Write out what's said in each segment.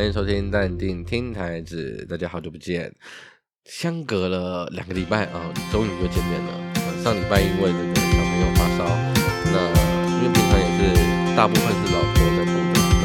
欢迎收听淡定听台子。大家好久不见，相隔了两个礼拜啊，终于又见面了。上礼拜因为这个小朋友发烧，那因为平常也是大部分是老婆在工作，那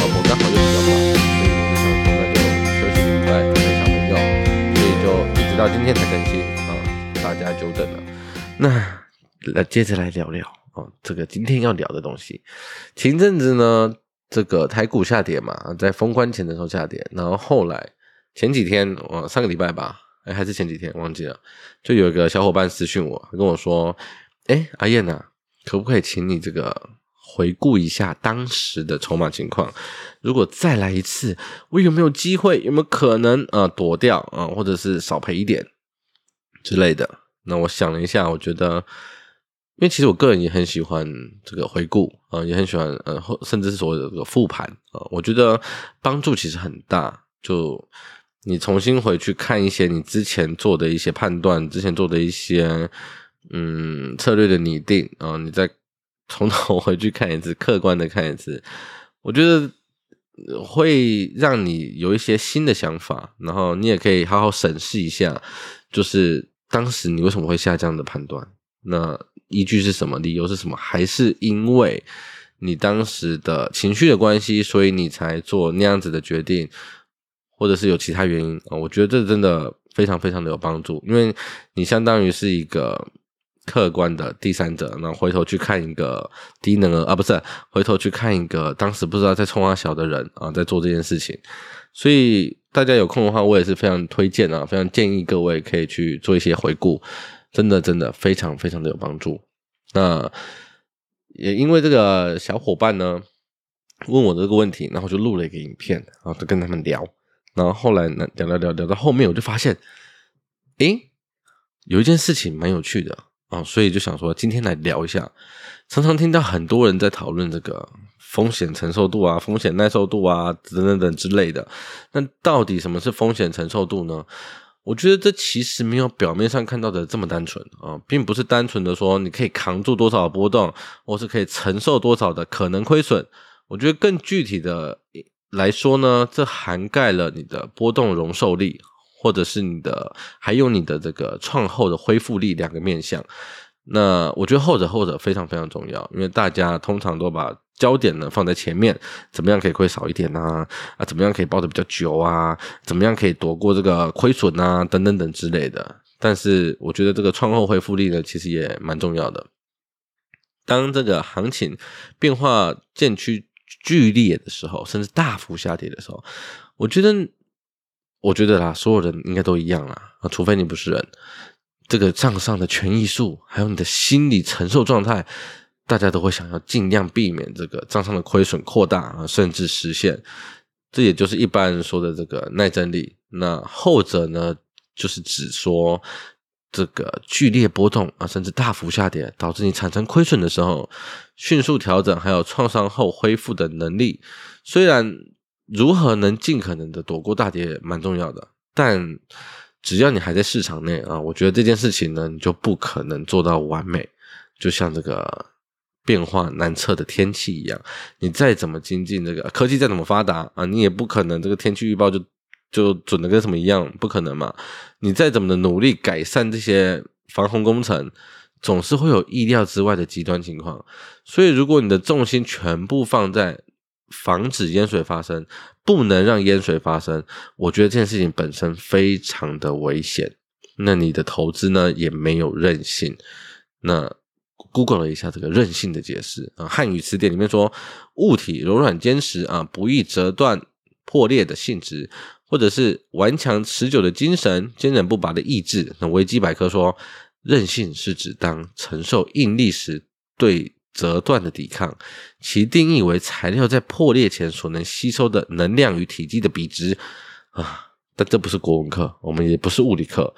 老婆刚好又比较忙，所以就想说那就休息一拜陪小朋友，所以就一直到今天才更新啊，大家久等了。那来接着来聊聊哦，这个今天要聊的东西。前阵子呢，这个台股下跌嘛，在封关前的时候下跌，然后后来前几天，我，上个礼拜吧，哎，还是前几天忘记了，就有一个小伙伴私讯我，跟我说，哎，阿燕呐，可不可以请你这个回顾一下当时的筹码情况？如果再来一次，我有没有机会？有没有可能啊躲掉啊，或者是少赔一点之类的？那我想了一下，我觉得。因为其实我个人也很喜欢这个回顾啊，也很喜欢呃，甚至是所谓的这个复盘啊，我觉得帮助其实很大。就你重新回去看一些你之前做的一些判断，之前做的一些嗯策略的拟定啊，你再从头 回去看一次，客观的看一次，我觉得会让你有一些新的想法，然后你也可以好好审视一下，就是当时你为什么会下这样的判断，那。依据是什么？理由是什么？还是因为你当时的情绪的关系，所以你才做那样子的决定，或者是有其他原因啊？我觉得这真的非常非常的有帮助，因为你相当于是一个客观的第三者，然后回头去看一个低能儿啊，不是回头去看一个当时不知道在冲啊小的人啊，在做这件事情。所以大家有空的话，我也是非常推荐啊，非常建议各位可以去做一些回顾。真的真的非常非常的有帮助。那也因为这个小伙伴呢问我这个问题，然后就录了一个影片，然后就跟他们聊。然后后来呢聊聊聊聊到后面，我就发现，诶，有一件事情蛮有趣的啊，所以就想说今天来聊一下。常常听到很多人在讨论这个风险承受度啊、风险耐受度啊等等等之类的。那到底什么是风险承受度呢？我觉得这其实没有表面上看到的这么单纯啊，并不是单纯的说你可以扛住多少波动，或是可以承受多少的可能亏损。我觉得更具体的来说呢，这涵盖了你的波动容受力，或者是你的，还有你的这个创后的恢复力两个面向。那我觉得后者后者非常非常重要，因为大家通常都把焦点呢放在前面，怎么样可以亏少一点啊？啊，怎么样可以抱得比较久啊？怎么样可以躲过这个亏损啊？等等等之类的。但是我觉得这个创后恢复力呢，其实也蛮重要的。当这个行情变化渐趋剧烈的时候，甚至大幅下跌的时候，我觉得，我觉得啦，所有人应该都一样啦，啊，除非你不是人。这个账上的权益数，还有你的心理承受状态，大家都会想要尽量避免这个账上的亏损扩大啊，甚至实现。这也就是一般人说的这个耐震力。那后者呢，就是指说这个剧烈波动啊，甚至大幅下跌，导致你产生亏损的时候，迅速调整，还有创伤后恢复的能力。虽然如何能尽可能的躲过大跌蛮重要的，但。只要你还在市场内啊，我觉得这件事情呢，你就不可能做到完美。就像这个变化难测的天气一样，你再怎么精进，这个科技再怎么发达啊，你也不可能这个天气预报就就准的跟什么一样，不可能嘛。你再怎么的努力改善这些防洪工程，总是会有意料之外的极端情况。所以，如果你的重心全部放在防止淹水发生，不能让淹水发生。我觉得这件事情本身非常的危险。那你的投资呢，也没有韧性。那 Google 了一下这个韧性的解释啊，汉语词典里面说，物体柔软坚实啊，不易折断破裂的性质，或者是顽强持久的精神，坚韧不拔的意志。那维基百科说，韧性是指当承受应力时对。折断的抵抗，其定义为材料在破裂前所能吸收的能量与体积的比值啊。但这不是国文课，我们也不是物理课。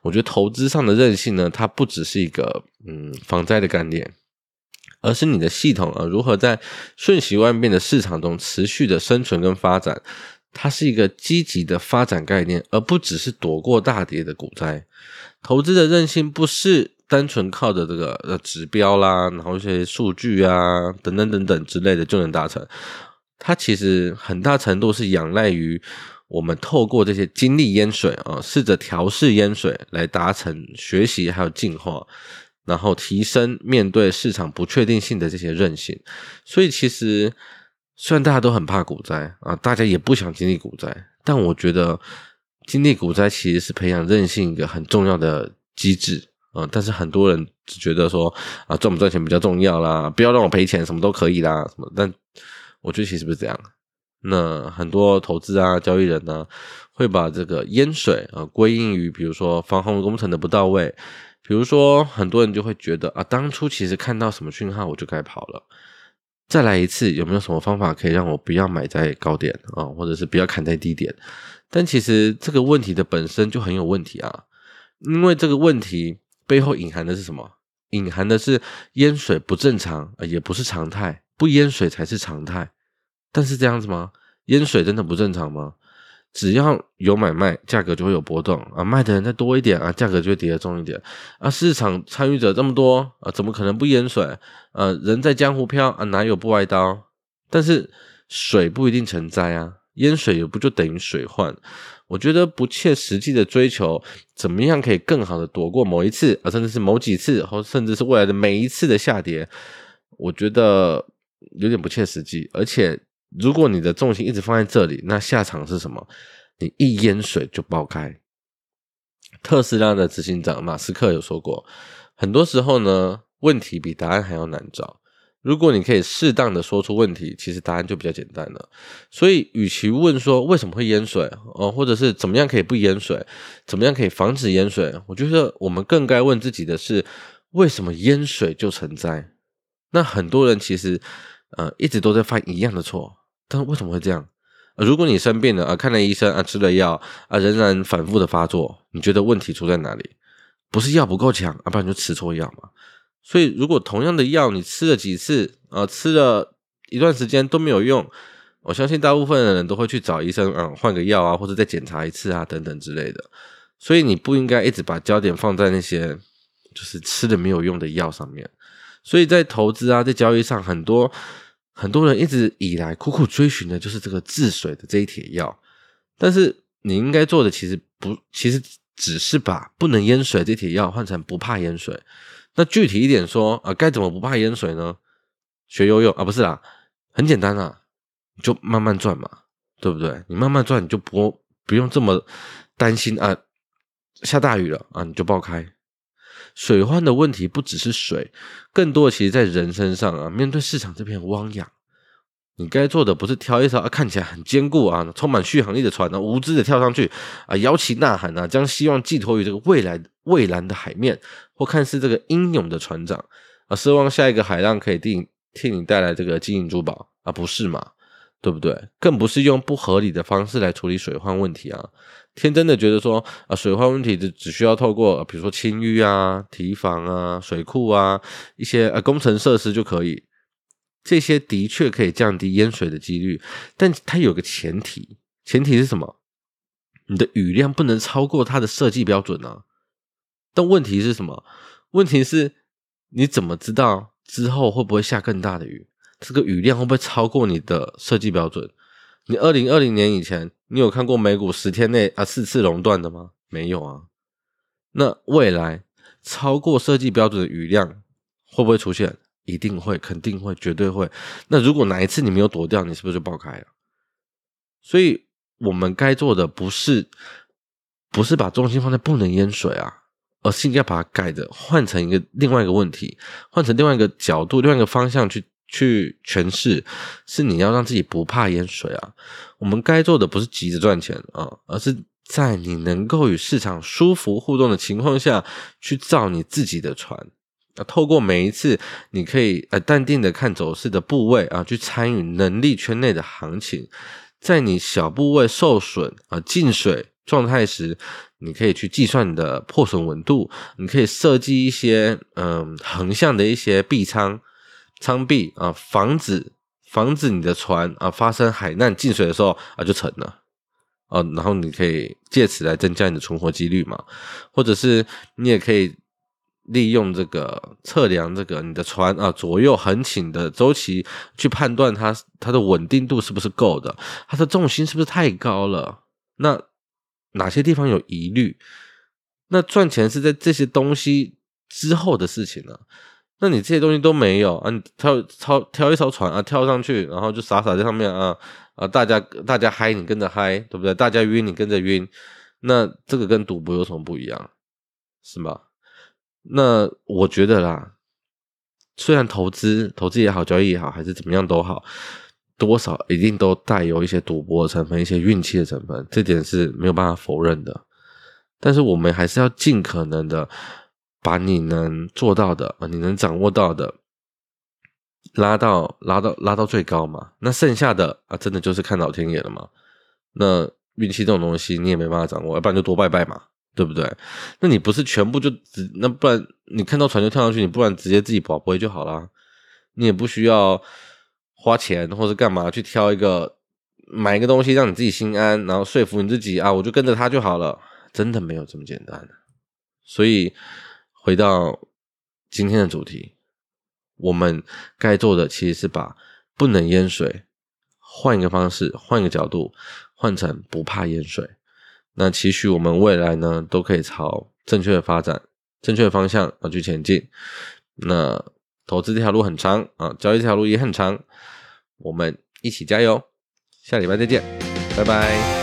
我觉得投资上的韧性呢，它不只是一个嗯防灾的概念，而是你的系统啊如何在瞬息万变的市场中持续的生存跟发展。它是一个积极的发展概念，而不只是躲过大跌的股灾。投资的韧性不是。单纯靠着这个呃指标啦，然后一些数据啊等等等等之类的就能达成。它其实很大程度是仰赖于我们透过这些经历淹水啊，试着调试淹水来达成学习还有进化，然后提升面对市场不确定性的这些韧性。所以其实虽然大家都很怕股灾啊，大家也不想经历股灾，但我觉得经历股灾其实是培养韧性一个很重要的机制嗯。但是很多人只觉得说啊，赚不赚钱比较重要啦，不要让我赔钱，什么都可以啦，什么但。我觉得其实不是这样，那很多投资啊、交易人呢，会把这个淹水啊归因于，比如说防洪工程的不到位，比如说很多人就会觉得啊，当初其实看到什么讯号我就该跑了，再来一次有没有什么方法可以让我不要买在高点啊，或者是不要砍在低点？但其实这个问题的本身就很有问题啊，因为这个问题背后隐含的是什么？隐含的是淹水不正常啊，也不是常态，不淹水才是常态。但是这样子吗？淹水真的不正常吗？只要有买卖，价格就会有波动啊，卖的人再多一点啊，价格就会跌得重一点啊。市场参与者这么多啊，怎么可能不淹水？呃、啊，人在江湖飘啊，哪有不挨刀？但是水不一定成灾啊，淹水也不就等于水患？我觉得不切实际的追求，怎么样可以更好的躲过某一次啊，甚至是某几次，或甚至是未来的每一次的下跌，我觉得有点不切实际，而且。如果你的重心一直放在这里，那下场是什么？你一淹水就爆开。特斯拉的执行长马斯克有说过，很多时候呢，问题比答案还要难找。如果你可以适当的说出问题，其实答案就比较简单了。所以，与其问说为什么会淹水，哦，或者是怎么样可以不淹水，怎么样可以防止淹水，我觉得我们更该问自己的是，为什么淹水就成灾？那很多人其实。呃，一直都在犯一样的错，但为什么会这样？如果你生病了啊，看了医生啊，吃了药啊，仍然反复的发作，你觉得问题出在哪里？不是药不够强啊，不然就吃错药嘛。所以，如果同样的药你吃了几次啊，吃了一段时间都没有用，我相信大部分的人都会去找医生啊，换个药啊，或者再检查一次啊，等等之类的。所以，你不应该一直把焦点放在那些就是吃了没有用的药上面。所以在投资啊，在交易上，很多很多人一直以来苦苦追寻的就是这个治水的这一帖药。但是你应该做的其实不，其实只是把不能淹水这帖药换成不怕淹水。那具体一点说啊，该怎么不怕淹水呢？学游泳啊，不是啦，很简单啊，就慢慢转嘛，对不对？你慢慢转，你就不不用这么担心啊，下大雨了啊，你就爆开。水患的问题不只是水，更多的其实在人身上啊。面对市场这片汪洋，你该做的不是挑一艘啊看起来很坚固啊、充满续航力的船呢，无知的跳上去啊，摇旗呐喊啊，将希望寄托于这个未来蔚蓝的海面，或看似这个英勇的船长啊，奢望下一个海浪可以替替你带来这个金银珠宝啊，不是吗？对不对？更不是用不合理的方式来处理水患问题啊！天真的觉得说啊，水患问题只只需要透过比如说清淤啊、堤防啊、水库啊一些呃工程设施就可以，这些的确可以降低淹水的几率，但它有个前提，前提是什么？你的雨量不能超过它的设计标准啊！但问题是什么？问题是你怎么知道之后会不会下更大的雨？这个雨量会不会超过你的设计标准？你二零二零年以前，你有看过美股十天内啊四次熔断的吗？没有啊。那未来超过设计标准的雨量会不会出现？一定会，肯定会，绝对会。那如果哪一次你没有躲掉，你是不是就爆开了？所以我们该做的不是不是把重心放在不能淹水啊，而是应该把它改的换成一个另外一个问题，换成另外一个角度，另外一个方向去。去诠释，是你要让自己不怕淹水啊。我们该做的不是急着赚钱啊，而是在你能够与市场舒服互动的情况下去造你自己的船啊。透过每一次，你可以呃淡定的看走势的部位啊，去参与能力圈内的行情。在你小部位受损啊进水状态时，你可以去计算你的破损稳度，你可以设计一些嗯横向的一些避仓。舱壁啊，防止防止你的船啊发生海难进水的时候啊就沉了啊，然后你可以借此来增加你的存活几率嘛，或者是你也可以利用这个测量这个你的船啊左右横倾的周期，去判断它它的稳定度是不是够的，它的重心是不是太高了？那哪些地方有疑虑？那赚钱是在这些东西之后的事情呢、那你这些东西都没有啊？你挑挑挑一艘船啊，跳上去，然后就傻傻在上面啊啊！大家大家嗨，你跟着嗨，对不对？大家晕，你跟着晕。那这个跟赌博有什么不一样？是吗？那我觉得啦，虽然投资投资也好，交易也好，还是怎么样都好，多少一定都带有一些赌博的成分，一些运气的成分，这点是没有办法否认的。但是我们还是要尽可能的把你能做到的，你能掌握到的拉到拉到拉到最高嘛。那剩下的啊，真的就是看老天爷了嘛。那运气这种东西你也没办法掌握，要不然就多拜拜嘛。对不对？那你不是全部就只那不然你看到船就跳上去，你不然直接自己跑不会就好啦。你也不需要花钱或者干嘛去挑一个买一个东西让你自己心安，然后说服你自己啊，我就跟着他就好了。真的没有这么简单。所以回到今天的主题，我们该做的其实是把不能淹水换一个方式，换一个角度，换成不怕淹水。那期许我们未来呢，都可以朝正确的发展、正确的方向而去前进。那投资这条路很长啊，交易这条路也很长，我们一起加油。下礼拜再见，拜拜。